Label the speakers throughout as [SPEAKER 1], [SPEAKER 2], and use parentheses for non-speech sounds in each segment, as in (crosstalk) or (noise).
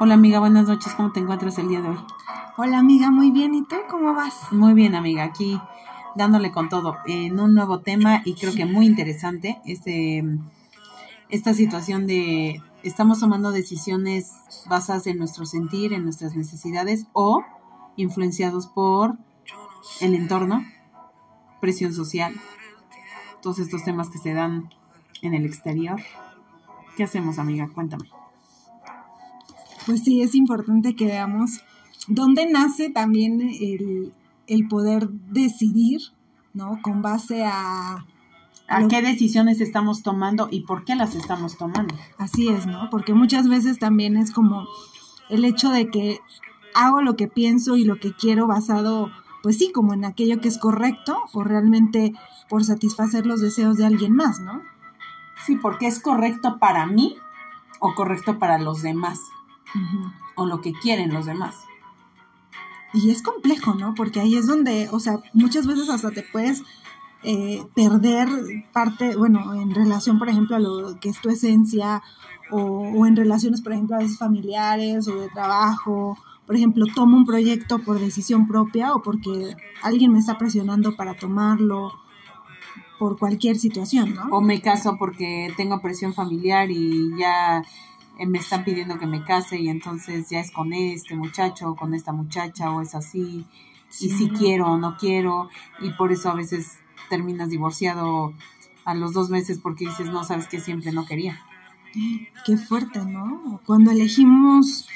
[SPEAKER 1] Hola amiga, buenas noches, ¿cómo te encuentras el día de hoy?
[SPEAKER 2] Hola amiga, muy bien, ¿y tú cómo vas?
[SPEAKER 1] Muy bien amiga, aquí dándole con todo en un nuevo tema y creo que muy interesante este esta situación de estamos tomando decisiones basadas en nuestro sentir, en nuestras necesidades o influenciados por el entorno, presión social, todos estos temas que se dan en el exterior. ¿Qué hacemos, amiga? Cuéntame.
[SPEAKER 2] Pues sí, es importante que veamos dónde nace también el, el poder decidir, ¿no? Con base a...
[SPEAKER 1] ¿A qué decisiones estamos tomando y por qué las estamos tomando?
[SPEAKER 2] Así es, ¿no? Porque muchas veces también es como el hecho de que hago lo que pienso y lo que quiero basado, pues sí, como en aquello que es correcto o realmente por satisfacer los deseos de alguien más, ¿no?
[SPEAKER 1] Sí, porque es correcto para mí o correcto para los demás o lo que quieren los demás.
[SPEAKER 2] Y es complejo, ¿no? Porque ahí es donde, o sea, muchas veces hasta te puedes eh, perder parte, bueno, en relación, por ejemplo, a lo que es tu esencia o, o, en relaciones, por ejemplo, a veces familiares o de trabajo. Por ejemplo, tomo un proyecto por decisión propia o porque alguien me está presionando para tomarlo por cualquier situación, ¿no?
[SPEAKER 1] O me caso porque tengo presión familiar y ya me están pidiendo que me case y entonces ya es con este muchacho o con esta muchacha o es así y si quiero o no quiero y por eso a veces terminas divorciado a los dos meses porque dices no sabes que siempre no quería. (gasps)
[SPEAKER 2] Qué fuerte, ¿no? Cuando elegimos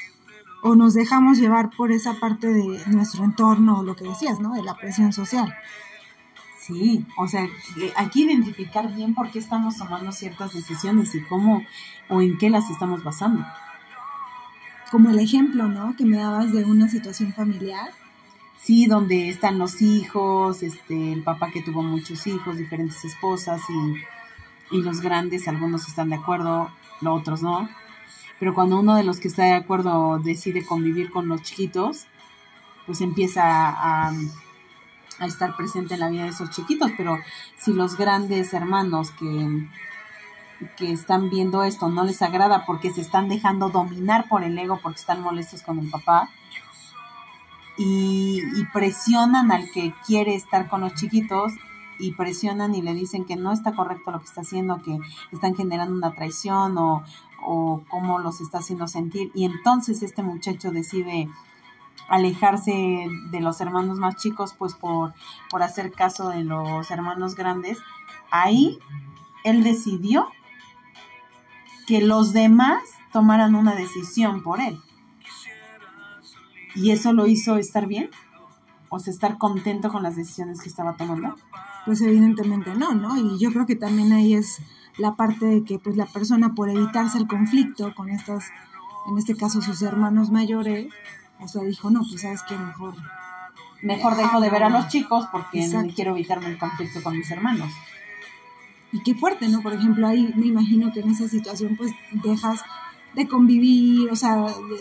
[SPEAKER 2] o nos dejamos llevar por esa parte de nuestro entorno, lo que decías, ¿no? De la presión social.
[SPEAKER 1] Sí, o sea, hay que identificar bien por qué estamos tomando ciertas decisiones y cómo o en qué las estamos basando.
[SPEAKER 2] Como el ejemplo, ¿no? Que me dabas de una situación familiar.
[SPEAKER 1] Sí, donde están los hijos, este, el papá que tuvo muchos hijos, diferentes esposas y, y los grandes, algunos están de acuerdo, los otros no. Pero cuando uno de los que está de acuerdo decide convivir con los chiquitos, pues empieza a a estar presente en la vida de esos chiquitos, pero si los grandes hermanos que, que están viendo esto no les agrada porque se están dejando dominar por el ego, porque están molestos con el papá, y, y presionan al que quiere estar con los chiquitos, y presionan y le dicen que no está correcto lo que está haciendo, que están generando una traición o, o cómo los está haciendo sentir. Y entonces este muchacho decide alejarse de los hermanos más chicos, pues por, por hacer caso de los hermanos grandes, ahí él decidió que los demás tomaran una decisión por él. ¿Y eso lo hizo estar bien? ¿O sea, estar contento con las decisiones que estaba tomando?
[SPEAKER 2] Pues evidentemente no, ¿no? Y yo creo que también ahí es la parte de que pues la persona por evitarse el conflicto con estas, en este caso sus hermanos mayores, sea, dijo, no, pues sabes que mejor...
[SPEAKER 1] Mejor dejo de ver a los chicos porque quiero evitarme el conflicto con mis hermanos.
[SPEAKER 2] Y qué fuerte, ¿no? Por ejemplo, ahí me imagino que en esa situación pues dejas de convivir, o sea,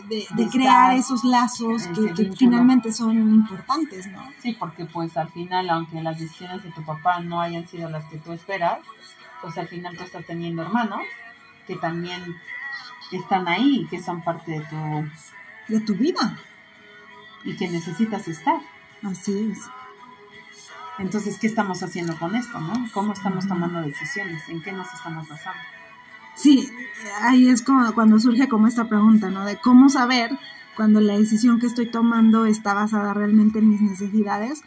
[SPEAKER 2] de, de, crear esos lazos que, que finalmente son importantes, ¿no?
[SPEAKER 1] Sí, porque pues al final, aunque las decisiones de tu papá no hayan sido las que tú esperas, pues al final tú estás teniendo hermanos que también están ahí, que son parte de tu
[SPEAKER 2] de tu vida.
[SPEAKER 1] Y que necesitas estar.
[SPEAKER 2] Así es.
[SPEAKER 1] Entonces, ¿qué estamos haciendo con esto, no? ¿Cómo estamos tomando decisiones? ¿En qué nos estamos basando?
[SPEAKER 2] Sí, ahí es como cuando surge como esta pregunta, ¿no? De cómo saber cuando la decisión que estoy tomando está basada realmente en mis necesidades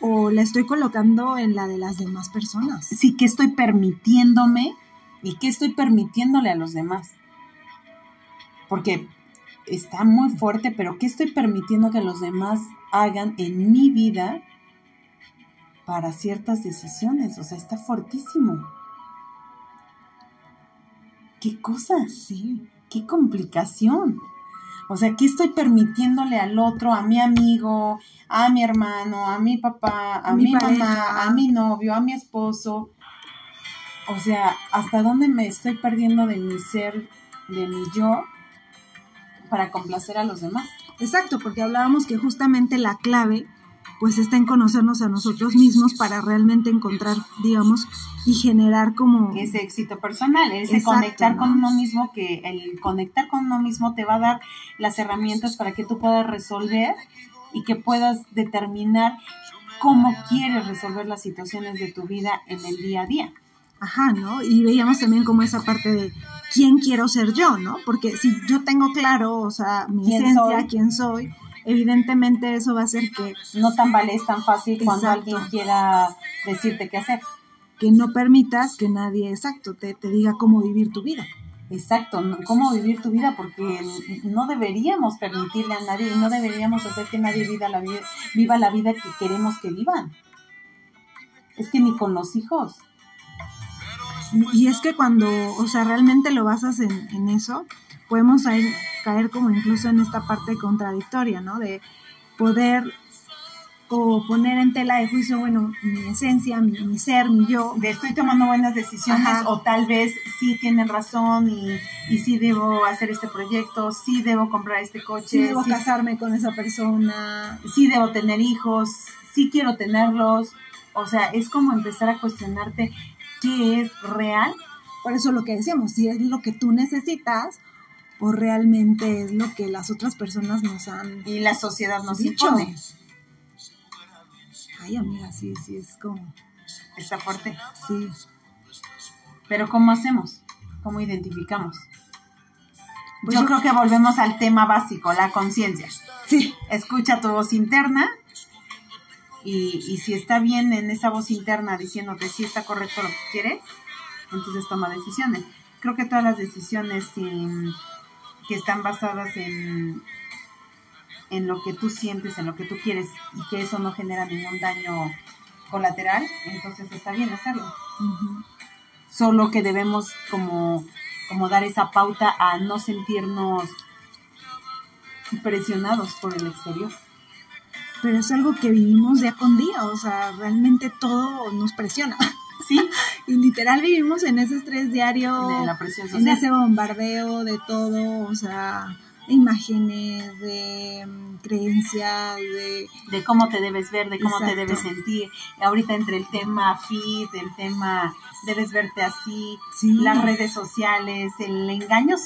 [SPEAKER 2] o la estoy colocando en la de las demás personas.
[SPEAKER 1] Sí, ¿qué estoy permitiéndome y qué estoy permitiéndole a los demás? Porque está muy fuerte, pero ¿qué estoy permitiendo que los demás hagan en mi vida para ciertas decisiones? O sea, está fuertísimo. ¿Qué cosa? Sí, qué complicación. O sea, ¿qué estoy permitiéndole al otro, a mi amigo, a mi hermano, a mi papá, a, mi, mamá, a mi novio, a mi esposo? O sea, ¿hasta dónde me estoy perdiendo de mi ser, de mi yo, para complacer a los demás.
[SPEAKER 2] Exacto, porque hablábamos que justamente la clave pues está en conocernos a nosotros mismos para realmente encontrar, digamos, y generar como...
[SPEAKER 1] Ese éxito personal, ese conectar con uno mismo, que el conectar con uno mismo te va a dar las herramientas para que tú puedas resolver y que puedas determinar cómo quieres resolver las situaciones de tu vida en el día a día.
[SPEAKER 2] Ajá, ¿no? Y veíamos también como esa parte de quién quiero ser yo, ¿no? Porque si yo tengo claro, o sea, mi esencia, quién soy, evidentemente eso va a hacer que...
[SPEAKER 1] No tan vale tan fácil cuando alguien quiera decirte qué hacer.
[SPEAKER 2] Que no permitas que nadie, exacto, te, te diga cómo vivir tu vida.
[SPEAKER 1] Exacto, cómo vivir tu vida, porque no deberíamos permitirle a nadie y no deberíamos hacer que nadie viva la vida, viva la vida que queremos que vivan. Es que ni con los hijos.
[SPEAKER 2] Y, es que cuando, o sea, realmente lo basas en, en eso, podemos caer como incluso en esta parte contradictoria, ¿no? De poder o poner en tela de juicio, bueno, mi esencia, mi, ser, mi yo.
[SPEAKER 1] De estoy tomando buenas decisiones o tal vez sí tienen razón y, y sí debo hacer este proyecto, sí debo comprar este coche.
[SPEAKER 2] Sí debo casarme con esa persona.
[SPEAKER 1] Sí debo tener hijos, sí quiero tenerlos. O sea, es como empezar a cuestionarte qué es real.
[SPEAKER 2] Por eso lo que decíamos, si es lo que tú necesitas o realmente es lo que las otras personas nos han...
[SPEAKER 1] Y la sociedad nos dicho. impone.
[SPEAKER 2] Ay, amiga, sí, sí, es como...
[SPEAKER 1] Está fuerte.
[SPEAKER 2] Sí.
[SPEAKER 1] Pero ¿cómo hacemos? ¿Cómo identificamos? Pues yo, creo que volvemos al tema básico, la conciencia.
[SPEAKER 2] Sí.
[SPEAKER 1] Escucha tu voz interna y, y, si está bien en esa voz interna diciéndote si está correcto lo que quieres, entonces toma decisiones. Creo que todas las decisiones que están basadas en, en lo que tú sientes, en lo que tú quieres y que eso no genera ningún daño colateral, entonces está bien hacerlo. Solo que debemos como, como dar esa pauta a no sentirnos presionados por el exterior.
[SPEAKER 2] Pero es algo que vivimos día con día, o sea, realmente todo nos presiona. (laughs)
[SPEAKER 1] Sí.
[SPEAKER 2] y literal vivimos en ese estrés diario,
[SPEAKER 1] de la presión social.
[SPEAKER 2] en ese bombardeo de todo, o sea, de imágenes, de mm, creencias, de...
[SPEAKER 1] De cómo te debes ver, de cómo te debes sentir. Ahorita entre el tema fit, el tema debes verte así, las redes sociales, el engaño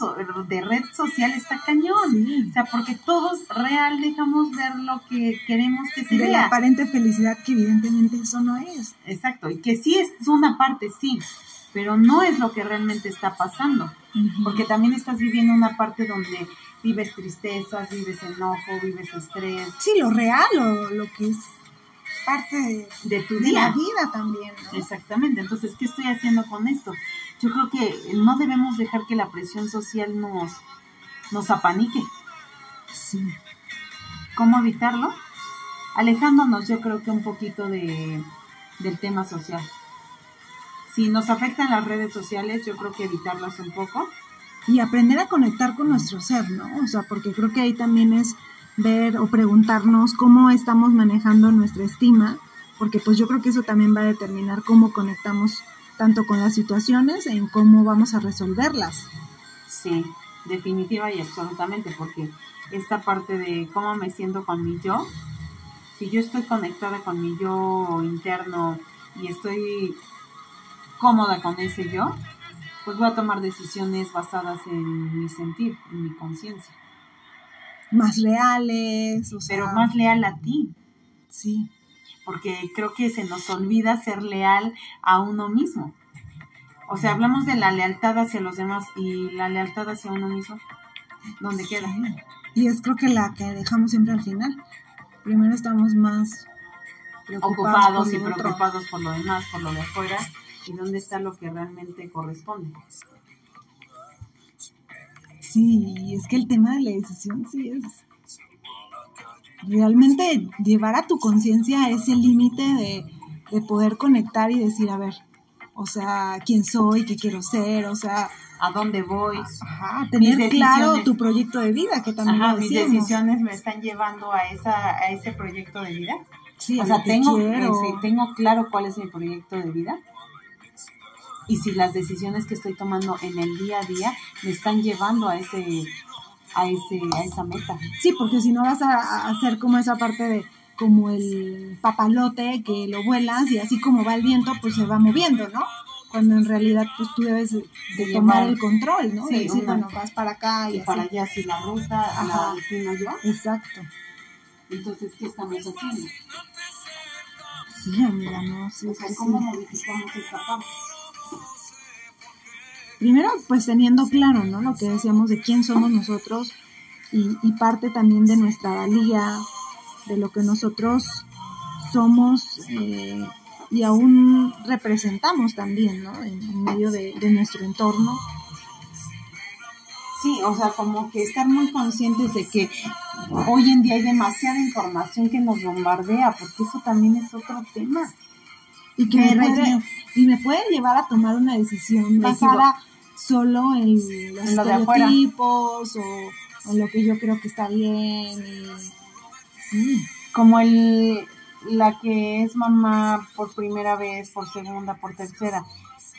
[SPEAKER 1] de red social está cañón. O sea, porque todos real dejamos ver lo que queremos que se
[SPEAKER 2] de
[SPEAKER 1] vea.
[SPEAKER 2] la aparente felicidad que evidentemente eso no es.
[SPEAKER 1] Exacto, y que sí es una parte, sí, pero no es lo que realmente está pasando. Porque también estás viviendo una parte donde vives tristezas, vives enojo, vives estrés.
[SPEAKER 2] Sí, lo real o lo que es parte
[SPEAKER 1] de, tu
[SPEAKER 2] de la vida también.
[SPEAKER 1] Exactamente, entonces, ¿qué estoy haciendo con esto? Yo creo que no debemos dejar que la presión social nos, nos apanique.
[SPEAKER 2] Sí.
[SPEAKER 1] ¿Cómo evitarlo? Alejándonos, yo creo que un poquito de, del tema social. Si nos afectan las redes sociales, yo creo que evitarlas un poco
[SPEAKER 2] y aprender a conectar con nuestro ser, ¿no? O sea, porque creo que ahí también es ver o preguntarnos cómo estamos manejando nuestra estima, porque pues yo creo que eso también va a determinar cómo conectamos tanto con las situaciones en cómo vamos a resolverlas.
[SPEAKER 1] Sí, definitiva y absolutamente, porque esta parte de cómo me siento con mi yo, si yo estoy conectada con mi yo interno y estoy cómoda con ese yo, pues voy a tomar decisiones basadas en mi sentir, en mi conciencia.
[SPEAKER 2] Más leales, o sea,
[SPEAKER 1] Pero más leal a ti.
[SPEAKER 2] Sí.
[SPEAKER 1] Porque creo que se nos olvida ser leal a uno mismo. O sea, hablamos de la lealtad hacia los demás y la lealtad hacia uno mismo. ¿Dónde queda?
[SPEAKER 2] Y es creo que la que dejamos siempre al final. Primero estamos más
[SPEAKER 1] ocupados y preocupados por lo demás, por lo de afuera, y dónde está lo que realmente corresponde.
[SPEAKER 2] Sí, es que el tema de la decisión sí es realmente llevar a tu conciencia a ese límite de, de poder conectar y decir, a ver, o sea, quién soy, qué quiero ser, o sea,
[SPEAKER 1] a dónde voy.
[SPEAKER 2] Ajá, tener claro tu proyecto de vida, que también
[SPEAKER 1] Ajá, mis decisiones me están llevando a esa a ese proyecto de vida.
[SPEAKER 2] Sí,
[SPEAKER 1] o sea, tengo, tengo claro cuál es mi proyecto de vida y si las decisiones que estoy tomando en el día a día me están llevando a ese a ese a esa meta.
[SPEAKER 2] Sí, porque si no vas a, hacer como esa parte de como el papalote que lo vuelas y así como va el viento, pues se va moviendo, ¿no? Cuando en realidad pues tú debes de, tomar el control, ¿no?
[SPEAKER 1] Sí,
[SPEAKER 2] de decir,
[SPEAKER 1] una-
[SPEAKER 2] bueno, vas para acá y,
[SPEAKER 1] Y
[SPEAKER 2] así.
[SPEAKER 1] para allá si la ruta
[SPEAKER 2] Ajá.
[SPEAKER 1] la defino yo.
[SPEAKER 2] Exacto.
[SPEAKER 1] Entonces, ¿qué estamos haciendo?
[SPEAKER 2] Sí, amiga, no, sí,
[SPEAKER 1] O sea,
[SPEAKER 2] sí,
[SPEAKER 1] ¿cómo
[SPEAKER 2] sí.
[SPEAKER 1] modificamos esta parte?
[SPEAKER 2] Primero, pues teniendo claro, ¿no? Lo que decíamos de quién somos nosotros y, y parte también de nuestra valía, de lo que nosotros somos eh, y aún representamos también, ¿no? En, en medio de, de nuestro entorno.
[SPEAKER 1] Sí, o sea, como que estar muy conscientes de que hoy en día hay demasiada información que nos bombardea, porque eso también es otro tema.
[SPEAKER 2] Y que
[SPEAKER 1] Me
[SPEAKER 2] puede, y me puede llevar a tomar una decisión basada solo en los
[SPEAKER 1] En lo de afuera.
[SPEAKER 2] estereotipos o en lo que yo creo que está bien. y- sí.
[SPEAKER 1] Como el la que es mamá por primera vez, por segunda, por tercera.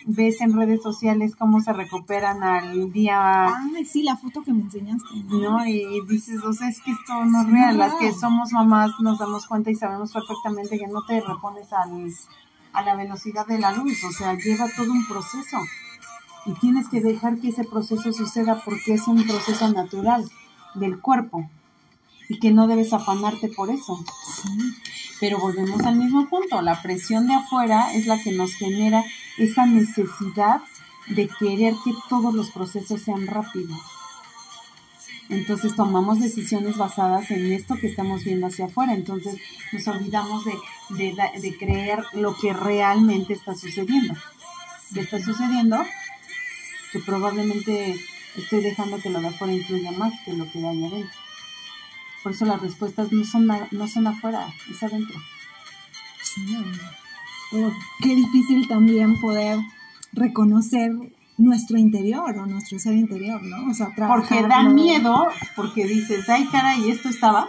[SPEAKER 1] Ves en redes sociales cómo se recuperan al día
[SPEAKER 2] Ay, sí, la foto que me enseñaste.
[SPEAKER 1] ¿no? Y dices, o sea, es que esto no es real. Las que somos mamás nos damos cuenta y sabemos perfectamente que no te repones al, a la velocidad de la luz. O sea, lleva todo un proceso. Y tienes que dejar que ese proceso suceda porque es un proceso natural del cuerpo. Y que no debes afanarte por eso. Pero volvemos al mismo punto. La presión de afuera es la que nos genera esa necesidad de querer que todos los procesos sean rápidos. Entonces tomamos decisiones basadas en esto que estamos viendo hacia afuera. Entonces nos olvidamos de, de, de creer lo que realmente está sucediendo. ¿Qué está sucediendo? Que probablemente estoy dejando que lo de afuera influya más que lo que hay adentro. Por eso las respuestas no son, a- no son afuera, es adentro.
[SPEAKER 2] Sí. Pero qué difícil también poder reconocer nuestro interior o nuestro ser interior, ¿no? O sea,
[SPEAKER 1] Porque da miedo, porque dices, ay caray, esto estaba.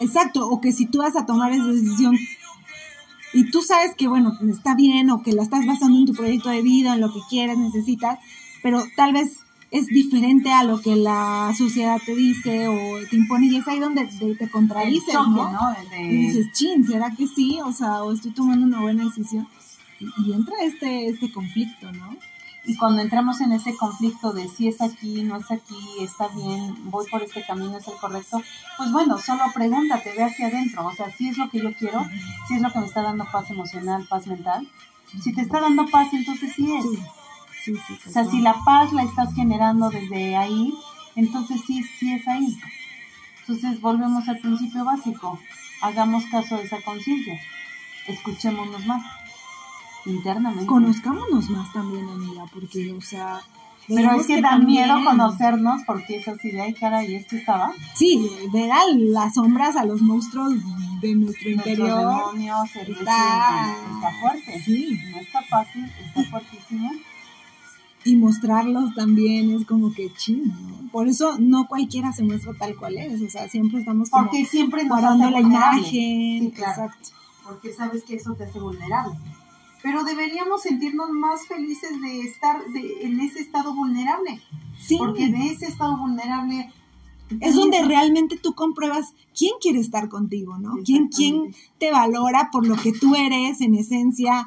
[SPEAKER 2] Exacto, o que si tú vas a tomar esa decisión y tú sabes que, bueno, está bien o que la estás basando en tu proyecto de vida, en lo que quieres, necesitas, pero tal vez es diferente a lo que la sociedad te dice o te impone y es ahí donde te, te contradices,
[SPEAKER 1] choque,
[SPEAKER 2] ¿no?
[SPEAKER 1] ¿no?
[SPEAKER 2] Y dices, chin, ¿será que sí? O sea, o estoy tomando una buena decisión. Y, y entra este, este conflicto, ¿no?
[SPEAKER 1] Y cuando entramos en ese conflicto de si es aquí, no es aquí, está bien, voy por este camino, es el correcto, pues bueno, solo pregúntate, ve hacia adentro, o sea, si es lo que yo quiero, si es lo que me está dando paz emocional, paz mental, si te está dando paz, entonces sí es.
[SPEAKER 2] Sí, sí, sí.
[SPEAKER 1] O sea, si la paz la estás generando desde ahí, entonces sí, sí es ahí. Entonces volvemos al principio básico, hagamos caso de esa conciencia, escuchémonos más internamente.
[SPEAKER 2] Conozcámonos más también, amiga, porque, o sea...
[SPEAKER 1] Pero es que, da miedo
[SPEAKER 2] también-
[SPEAKER 1] conocernos porque es así de, ay, cara, y esto estaba.
[SPEAKER 2] Sí, ver a las sombras, a los monstruos de nuestro
[SPEAKER 1] Nuestros
[SPEAKER 2] interior.
[SPEAKER 1] demonios,
[SPEAKER 2] Está-
[SPEAKER 1] está fuerte.
[SPEAKER 2] Sí,
[SPEAKER 1] No está fácil, está fuertísimo.
[SPEAKER 2] Y mostrarlos también es como que ching, ¿no? Por eso no cualquiera se muestra tal cual es, o sea, siempre estamos como
[SPEAKER 1] Porque siempre nos
[SPEAKER 2] guardando la imagen.
[SPEAKER 1] Sí, claro.
[SPEAKER 2] Exacto.
[SPEAKER 1] Porque sabes que eso te hace vulnerable. Pero deberíamos sentirnos más felices de estar de- en ese estado vulnerable.
[SPEAKER 2] Sí,
[SPEAKER 1] Porque de ese estado vulnerable
[SPEAKER 2] es donde realmente tú compruebas quién quiere estar contigo, ¿no? ¿Quién, quién te valora por lo que tú eres en esencia,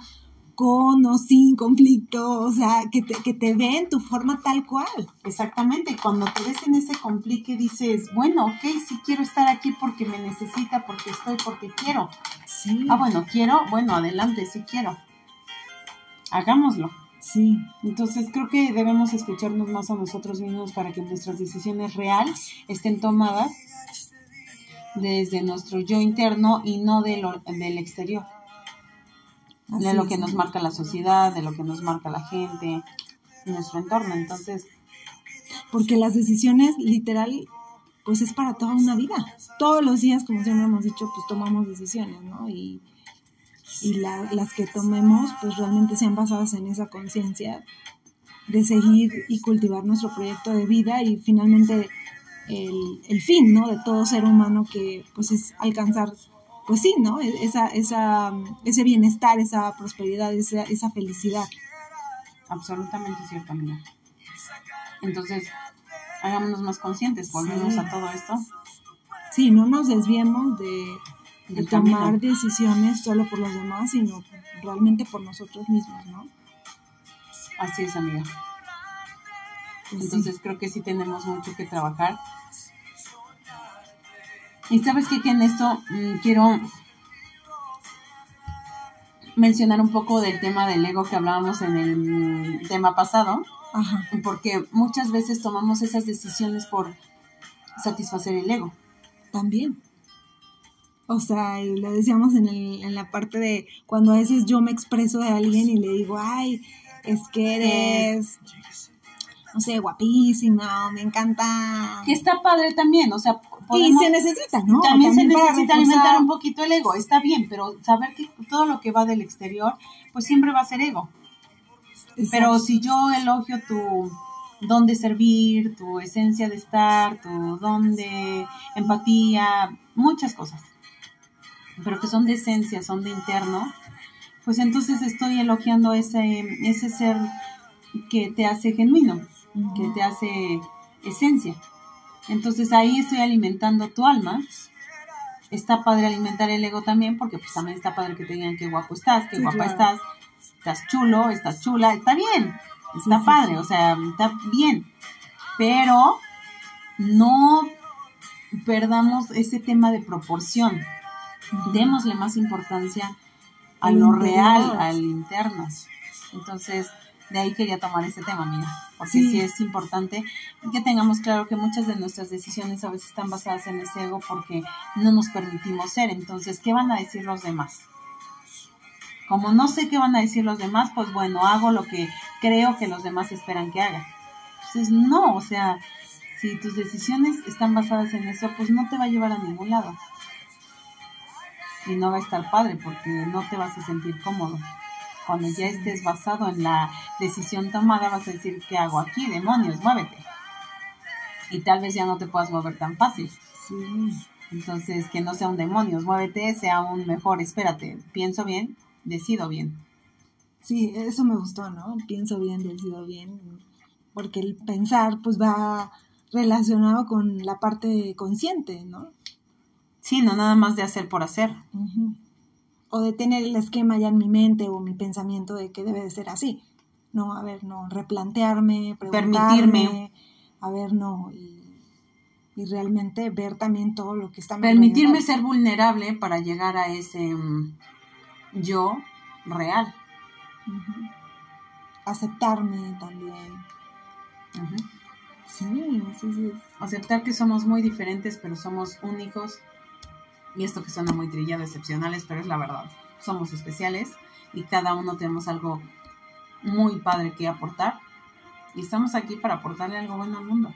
[SPEAKER 2] con o sin conflicto, o sea, que te, que te ve en tu forma tal cual.
[SPEAKER 1] Exactamente, cuando te ves en ese complique dices, bueno, ok, sí quiero estar aquí porque me necesita, porque estoy, porque quiero.
[SPEAKER 2] Sí.
[SPEAKER 1] Ah, bueno, quiero, bueno, adelante, sí quiero. Hagámoslo.
[SPEAKER 2] Sí.
[SPEAKER 1] Entonces creo que debemos escucharnos más a nosotros mismos para que nuestras decisiones real estén tomadas desde nuestro yo interno y no del exterior, de lo que nos marca la sociedad, de lo que nos marca la gente, nuestro entorno. Entonces,
[SPEAKER 2] Porque las decisiones, literal, pues es para toda una vida. Todos los días, como siempre hemos dicho, pues tomamos decisiones, ¿no? Y, y la- las que tomemos, pues realmente sean basadas en esa conciencia de seguir y cultivar nuestro proyecto de vida y finalmente el, el fin, ¿no? De todo ser humano que, pues, es alcanzar, pues sí, ¿no? E- Esa, esa, ese bienestar, esa prosperidad, esa, esa felicidad.
[SPEAKER 1] absolutamente cierto, amiga. Entonces, hagámonos más conscientes, volvemos
[SPEAKER 2] Sí.
[SPEAKER 1] a todo esto.
[SPEAKER 2] Sí, no nos desviemos de, de tomar
[SPEAKER 1] camino.
[SPEAKER 2] decisiones solo por los demás, sino realmente por nosotros mismos, ¿no?
[SPEAKER 1] Así es, amiga.
[SPEAKER 2] Pues sí.
[SPEAKER 1] Entonces creo que sí tenemos mucho que trabajar. Y sabes qué? que en esto mm, quiero mencionar un poco del tema del ego que hablábamos en el tema pasado,
[SPEAKER 2] Ajá,
[SPEAKER 1] porque muchas veces tomamos esas decisiones por satisfacer el ego.
[SPEAKER 2] también. O sea, y lo decíamos en, el, en la parte de cuando a veces yo me expreso de alguien y le digo, ay, es que eres, no sé, guapísima, me encanta.
[SPEAKER 1] Que está padre también, o sea,
[SPEAKER 2] Y
[SPEAKER 1] podemos-
[SPEAKER 2] se necesita, ¿no?
[SPEAKER 1] también, se necesita alimentar un poquito el ego, está bien, pero saber que todo lo que va del exterior, pues siempre va a ser ego. Pero si yo elogio tu don de servir, tu esencia de estar, tu don de empatía, muchas cosas, pero que son de esencia, son de interno, pues entonces estoy elogiando ese, ese ser que te hace genuino, que te hace esencia. Entonces ahí estoy alimentando tu alma. Está padre alimentar el ego también, porque pues también está padre que te digan qué guapo estás, qué
[SPEAKER 2] Sí,
[SPEAKER 1] guapa
[SPEAKER 2] claro.
[SPEAKER 1] estás, estás chulo, estás chula, está bien, está
[SPEAKER 2] sí,
[SPEAKER 1] padre,
[SPEAKER 2] sí.
[SPEAKER 1] o sea, está bien. Pero no perdamos ese tema de proporción. Démosle más importancia a lo
[SPEAKER 2] interior.
[SPEAKER 1] real, al interno. Entonces, de ahí quería tomar este tema, amiga, porque
[SPEAKER 2] Sí.
[SPEAKER 1] sí. es importante que tengamos claro que muchas de nuestras decisiones a veces están basadas en ese ego porque no nos permitimos ser. Entonces, ¿qué van a decir los demás? Como no sé qué van a decir los demás, pues bueno, hago lo que creo que los demás esperan que haga. Entonces, no, o sea, si tus decisiones están basadas en eso, pues no te va a llevar a ningún lado. Y no va a estar padre porque no te vas a sentir cómodo. Cuando ya estés basado en la decisión tomada, vas a decir, ¿qué hago aquí? Demonios, muévete. Y tal vez ya no te puedas mover tan fácil.
[SPEAKER 2] Sí.
[SPEAKER 1] Entonces, que no sea un demonios, muévete, sea un mejor, espérate, pienso bien, decido bien.
[SPEAKER 2] Sí, eso me gustó, ¿no? Pienso bien, decido bien, porque el pensar pues va relacionado con la parte consciente, ¿no?
[SPEAKER 1] Sí, no nada más de hacer por hacer.
[SPEAKER 2] Ujú. O de tener el esquema ya en mi mente o mi pensamiento de que debe de ser así. No, a ver, no, replantearme, preguntarme,
[SPEAKER 1] Permitirme.
[SPEAKER 2] a ver, no, y, y realmente ver también todo lo que está
[SPEAKER 1] Permitirme ser vulnerable para llegar a ese mm, yo real.
[SPEAKER 2] Aceptarme también. Sí, sí, sí.
[SPEAKER 1] Aceptar que somos muy diferentes, pero somos únicos. Y esto que suena muy trillado, excepcionales, pero es la verdad. Somos especiales y cada uno tenemos algo muy padre que aportar. Y estamos aquí para aportarle algo bueno al mundo.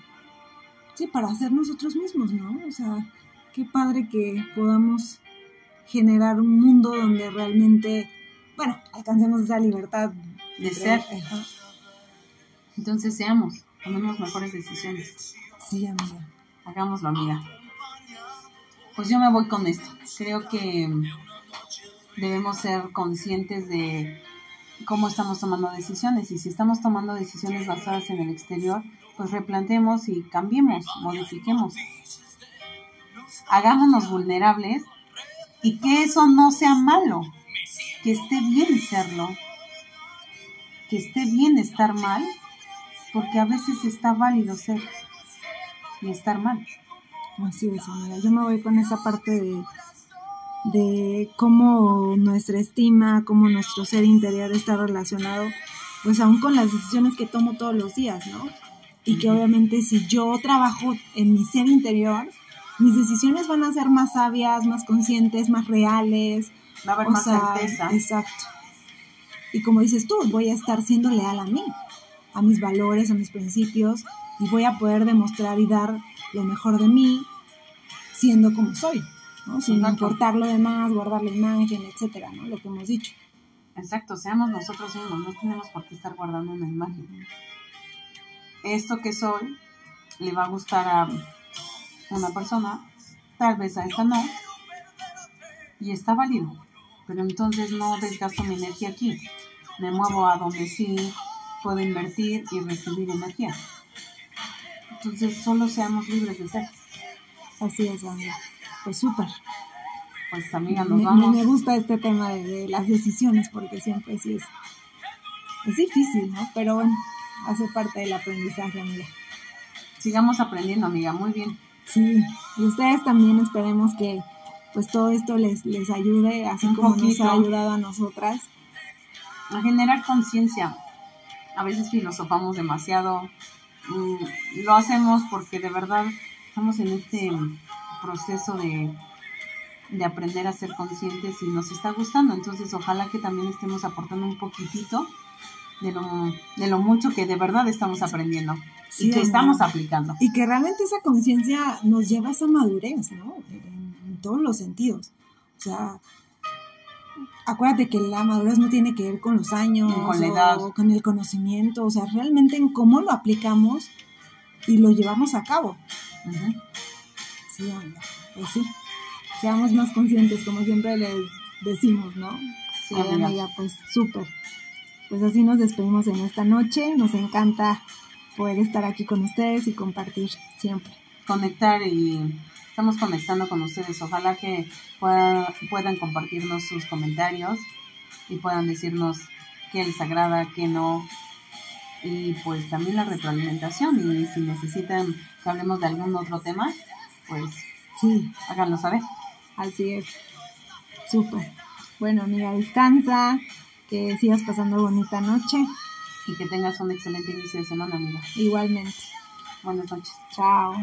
[SPEAKER 2] Sí, para ser nosotros mismos, ¿no? O sea, qué padre que podamos generar un mundo donde realmente, bueno, alcancemos esa libertad
[SPEAKER 1] De ser.
[SPEAKER 2] Ajá.
[SPEAKER 1] Entonces seamos, tomemos mejores decisiones.
[SPEAKER 2] Sí, amiga.
[SPEAKER 1] Hagámoslo, amiga. Pues yo me voy con esto. Creo que debemos ser conscientes de cómo estamos tomando decisiones. Y si estamos tomando decisiones basadas en el exterior, pues replantemos y cambiemos, modifiquemos. Hagámonos vulnerables y que eso no sea malo. Que esté bien serlo. Que esté bien estar mal, porque a veces está válido ser y estar mal.
[SPEAKER 2] Así es, amiga. Yo me voy con esa parte de, de cómo nuestra estima, cómo nuestro ser interior está relacionado, pues aún con las decisiones que tomo todos los días, ¿no? Y que obviamente si yo trabajo en mi ser interior, mis decisiones van a ser más sabias, más conscientes, más reales.
[SPEAKER 1] Va a haber
[SPEAKER 2] o
[SPEAKER 1] más
[SPEAKER 2] sea,
[SPEAKER 1] certeza.
[SPEAKER 2] Exacto. Y como dices tú, voy a estar siendo leal a mí, a mis valores, a mis principios, y voy a poder demostrar y dar lo mejor de mí siendo como soy, ¿no? Sin
[SPEAKER 1] Exacto.
[SPEAKER 2] importar lo demás, guardar la imagen, etcétera, ¿no? Lo que hemos dicho.
[SPEAKER 1] Exacto, seamos nosotros mismos, no tenemos por qué estar guardando una imagen. Esto que soy le va a gustar a una persona, tal vez a esta no, y está válido. Pero entonces no desgasto mi energía aquí. Me muevo a donde sí puedo invertir y recibir energía. Entonces solo seamos libres de ser.
[SPEAKER 2] Así es, amiga. Pues súper.
[SPEAKER 1] pues amiga, nos
[SPEAKER 2] me,
[SPEAKER 1] vamos.
[SPEAKER 2] me gusta este tema de, de las decisiones porque siempre sí es, es difícil, ¿no? Pero bueno, hace parte del aprendizaje, amiga.
[SPEAKER 1] Sigamos aprendiendo, amiga, muy bien.
[SPEAKER 2] Sí, y ustedes también esperemos que pues todo esto les, les ayude, así
[SPEAKER 1] Un
[SPEAKER 2] como nos
[SPEAKER 1] poquito.
[SPEAKER 2] ha ayudado a nosotras.
[SPEAKER 1] A generar conciencia. A veces filosofamos demasiado. Mm, Lo hacemos porque de verdad estamos en este proceso de, de aprender a ser conscientes y nos está gustando. Entonces, ojalá que también estemos aportando un poquitito de lo, de lo mucho que de verdad estamos aprendiendo
[SPEAKER 2] Sí,
[SPEAKER 1] y que estamos aplicando.
[SPEAKER 2] Y que realmente esa conciencia nos lleva a esa madurez, ¿no? En, en todos los sentidos. O sea, acuérdate que la madurez no tiene que ver con los años
[SPEAKER 1] con la
[SPEAKER 2] o
[SPEAKER 1] edad.
[SPEAKER 2] con el conocimiento, o sea, realmente en cómo lo aplicamos y lo llevamos a cabo. Sí, amiga, pues sí. Seamos más conscientes, como siempre les decimos, ¿no?
[SPEAKER 1] Sí,
[SPEAKER 2] amiga, pues súper. Pues así nos despedimos en esta noche. Nos encanta poder estar aquí con ustedes y compartir siempre.
[SPEAKER 1] Conectar y estamos conectando con ustedes. Ojalá que pueda- puedan compartirnos sus comentarios y puedan decirnos qué les agrada, qué no. Y pues también la retroalimentación. Y si necesitan que hablemos de algún otro tema, pues
[SPEAKER 2] Sí,
[SPEAKER 1] háganlo saber.
[SPEAKER 2] así es. Súper. Bueno, amiga, descansa. Que sigas pasando bonita noche.
[SPEAKER 1] Y que tengas un excelente inicio de semana, amiga.
[SPEAKER 2] Igualmente.
[SPEAKER 1] Buenas noches.
[SPEAKER 2] Chao.